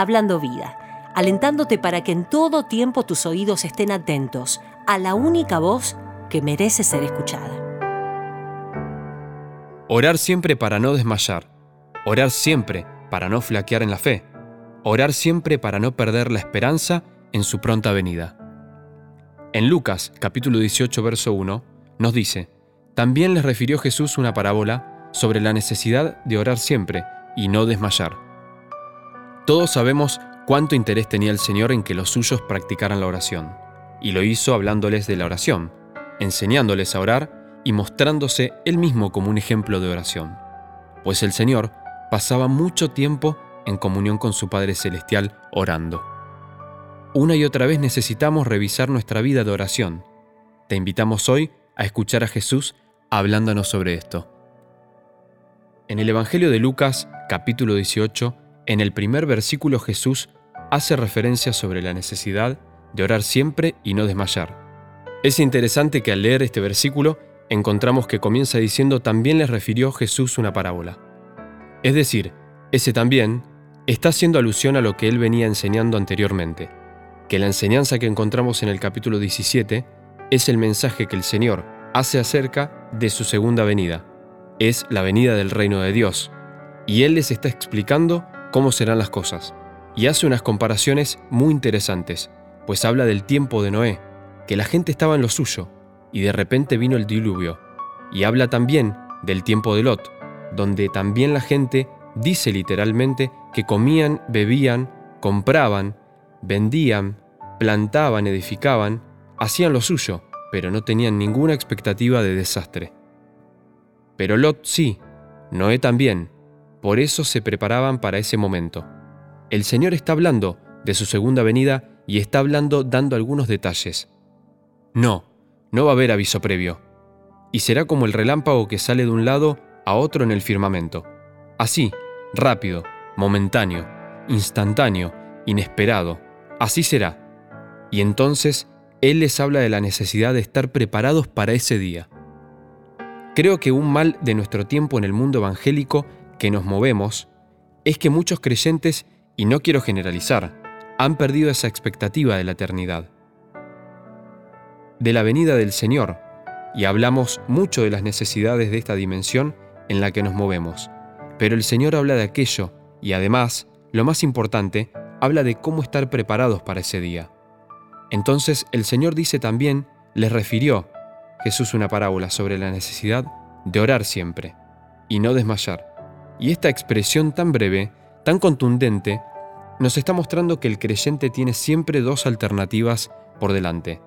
Hablando Vida, alentándote para que en todo tiempo tus oídos estén atentos a la única voz que merece ser escuchada. Orar siempre para no desmayar. Orar siempre para no flaquear en la fe. Orar siempre para no perder la esperanza en su pronta venida. En Lucas capítulo 18 verso 1 nos dice, también les refirió Jesús una parábola sobre la necesidad de orar siempre y no desmayar. Todos sabemos cuánto interés tenía el Señor en que los suyos practicaran la oración, y lo hizo hablándoles de la oración, enseñándoles a orar y mostrándose él mismo como un ejemplo de oración, pues el Señor pasaba mucho tiempo en comunión con su Padre Celestial orando. Una y otra vez necesitamos revisar nuestra vida de oración. Te invitamos hoy a escuchar a Jesús hablándonos sobre esto. En el Evangelio de Lucas, capítulo 18, en el primer versículo Jesús hace referencia sobre la necesidad de orar siempre y no desmayar. Es interesante que al leer este versículo encontramos que comienza diciendo también les refirió Jesús una parábola. Es decir, ese también está haciendo alusión a lo que él venía enseñando anteriormente que la enseñanza que encontramos en el capítulo 17 es el mensaje que el Señor hace acerca de su segunda venida. Es la venida del reino de Dios. Y Él les está explicando cómo serán las cosas. Y hace unas comparaciones muy interesantes, pues habla del tiempo de Noé, que la gente estaba en lo suyo, y de repente vino el diluvio. Y habla también del tiempo de Lot, donde también la gente dice literalmente que comían, bebían, compraban, vendían, plantaban, edificaban, hacían lo suyo, pero no tenían ninguna expectativa de desastre. Pero Lot sí, Noé también, por eso se preparaban para ese momento. El Señor está hablando de su segunda venida y está hablando dando algunos detalles. No, no va a haber aviso previo. Y será como el relámpago que sale de un lado a otro en el firmamento. Así, rápido, momentáneo, instantáneo, inesperado. Así será. Y entonces Él les habla de la necesidad de estar preparados para ese día. Creo que un mal de nuestro tiempo en el mundo evangélico que nos movemos es que muchos creyentes, y no quiero generalizar, han perdido esa expectativa de la eternidad. De la venida del Señor, y hablamos mucho de las necesidades de esta dimensión en la que nos movemos, pero el Señor habla de aquello, y además, lo más importante, habla de cómo estar preparados para ese día. Entonces el Señor dice también, les refirió Jesús una parábola sobre la necesidad de orar siempre y no desmayar. Y esta expresión tan breve, tan contundente, nos está mostrando que el creyente tiene siempre dos alternativas por delante.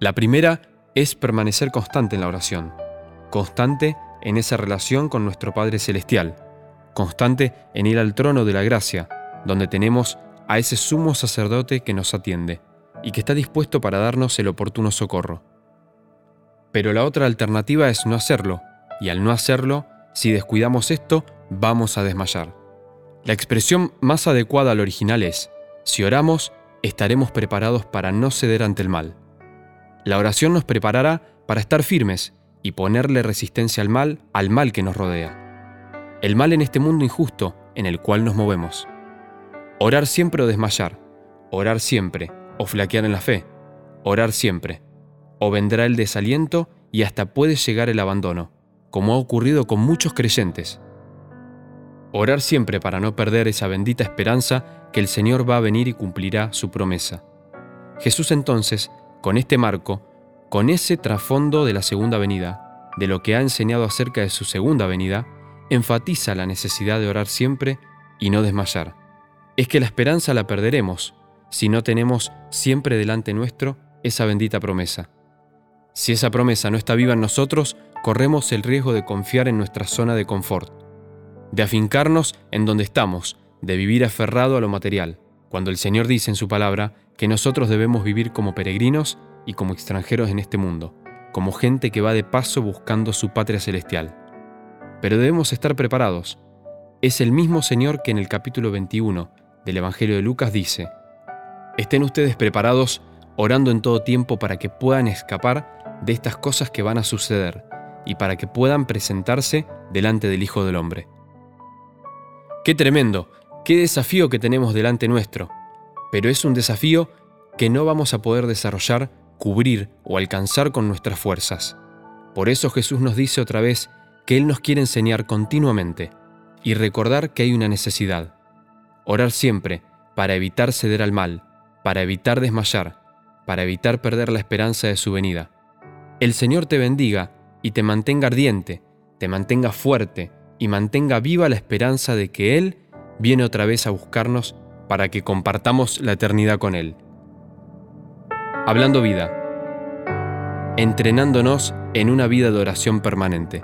La primera es permanecer constante en la oración, constante en esa relación con nuestro Padre Celestial, constante en ir al trono de la gracia, donde tenemos a ese sumo sacerdote que nos atiende y que está dispuesto para darnos el oportuno socorro. Pero la otra alternativa es no hacerlo, y al no hacerlo, si descuidamos esto, vamos a desmayar. La expresión más adecuada al original es, si oramos, estaremos preparados para no ceder ante el mal. La oración nos preparará para estar firmes y ponerle resistencia al mal, al mal que nos rodea. El mal en este mundo injusto en el cual nos movemos. Orar siempre o desmayar. Orar siempre o flaquear en la fe. Orar siempre. O vendrá el desaliento y hasta puede llegar el abandono, como ha ocurrido con muchos creyentes. Orar siempre para no perder esa bendita esperanza que el Señor va a venir y cumplirá su promesa. Jesús entonces, con este marco, con ese trasfondo de la segunda venida, de lo que ha enseñado acerca de su segunda venida, enfatiza la necesidad de orar siempre y no desmayar es que la esperanza la perderemos si no tenemos siempre delante nuestro esa bendita promesa. Si esa promesa no está viva en nosotros, corremos el riesgo de confiar en nuestra zona de confort, de afincarnos en donde estamos, de vivir aferrado a lo material, cuando el Señor dice en su palabra que nosotros debemos vivir como peregrinos y como extranjeros en este mundo, como gente que va de paso buscando su patria celestial. Pero debemos estar preparados. Es el mismo Señor que en el capítulo 21 del Evangelio de Lucas dice, Estén ustedes preparados orando en todo tiempo para que puedan escapar de estas cosas que van a suceder y para que puedan presentarse delante del Hijo del Hombre. Qué tremendo, Qué desafío que tenemos delante nuestro, pero es un desafío que no vamos a poder desarrollar, cubrir o alcanzar con nuestras fuerzas. Por eso Jesús nos dice otra vez que Él nos quiere enseñar continuamente y recordar que hay una necesidad. Orar siempre para evitar ceder al mal, para evitar desmayar, para evitar perder la esperanza de su venida. El Señor te bendiga y te mantenga ardiente, te mantenga fuerte y mantenga viva la esperanza de que Él viene otra vez a buscarnos para que compartamos la eternidad con Él. Hablando vida, entrenándonos en una vida de oración permanente.